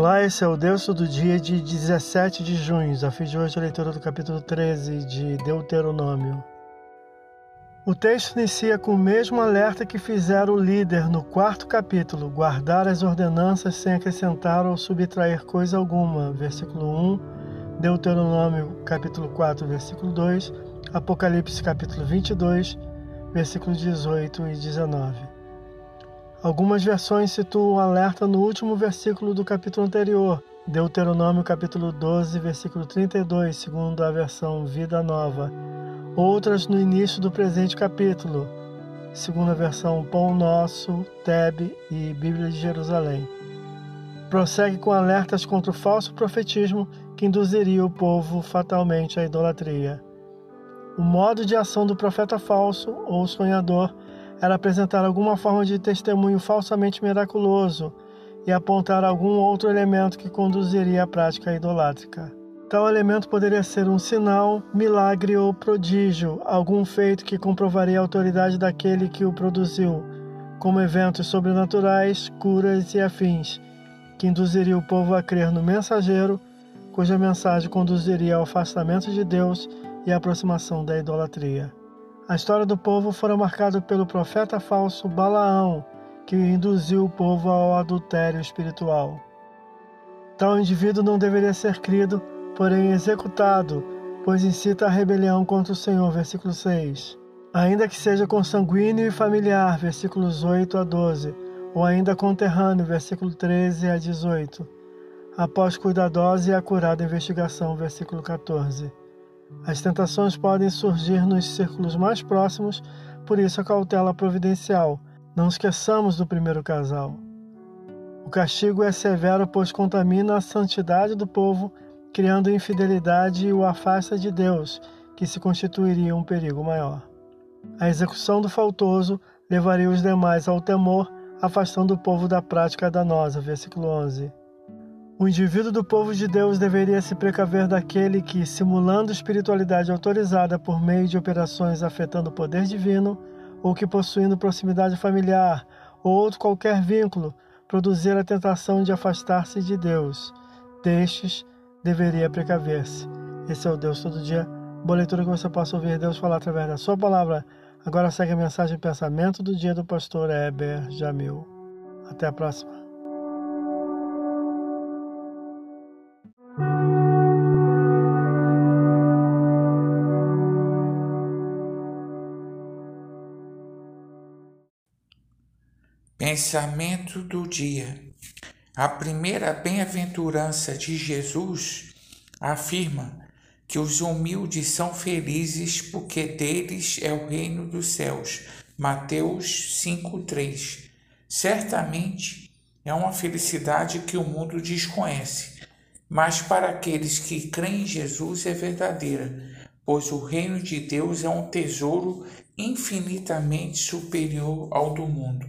Olá, esse é o Deus do dia de 17 de junho. Desafio de hoje a leitura do capítulo 13 de Deuteronômio. O texto inicia com o mesmo alerta que fizeram o líder no quarto capítulo: guardar as ordenanças sem acrescentar ou subtrair coisa alguma. Versículo 1, Deuteronômio capítulo 4, versículo 2, Apocalipse capítulo 22, versículos 18 e 19. Algumas versões situam o alerta no último versículo do capítulo anterior, Deuteronômio capítulo 12, versículo 32, segundo a versão Vida Nova. Outras no início do presente capítulo, segundo a versão Pão Nosso, Teb e Bíblia de Jerusalém. Prossegue com alertas contra o falso profetismo que induziria o povo fatalmente à idolatria. O modo de ação do profeta falso ou sonhador era apresentar alguma forma de testemunho falsamente miraculoso e apontar algum outro elemento que conduziria à prática idolátrica. Tal elemento poderia ser um sinal, milagre ou prodígio, algum feito que comprovaria a autoridade daquele que o produziu, como eventos sobrenaturais, curas e afins, que induziria o povo a crer no mensageiro, cuja mensagem conduziria ao afastamento de Deus e à aproximação da idolatria. A história do povo fora marcada pelo profeta falso Balaão, que induziu o povo ao adultério espiritual. Tal indivíduo não deveria ser crido, porém executado, pois incita a rebelião contra o Senhor. Versículo 6. Ainda que seja consanguíneo e familiar, versículos 8 a 12, ou ainda conterrâneo, versículo 13 a 18. Após cuidadosa e acurada investigação, versículo 14. As tentações podem surgir nos círculos mais próximos, por isso a cautela providencial. Não esqueçamos do primeiro casal. O castigo é severo, pois contamina a santidade do povo, criando infidelidade e o afasta de Deus, que se constituiria um perigo maior. A execução do faltoso levaria os demais ao temor, afastando o povo da prática danosa. Versículo 11. O indivíduo do povo de Deus deveria se precaver daquele que, simulando espiritualidade autorizada por meio de operações afetando o poder divino, ou que possuindo proximidade familiar ou outro qualquer vínculo, produzir a tentação de afastar-se de Deus. Destes deveria precaver-se. Esse é o Deus todo dia. Boa leitura que você possa ouvir Deus falar através da sua palavra. Agora segue a mensagem pensamento do dia do pastor Heber Jamil. Até a próxima. Pensamento do dia. A primeira bem-aventurança de Jesus afirma que os humildes são felizes porque deles é o reino dos céus. Mateus 5:3. Certamente é uma felicidade que o mundo desconhece, mas para aqueles que creem em Jesus é verdadeira, pois o reino de Deus é um tesouro infinitamente superior ao do mundo.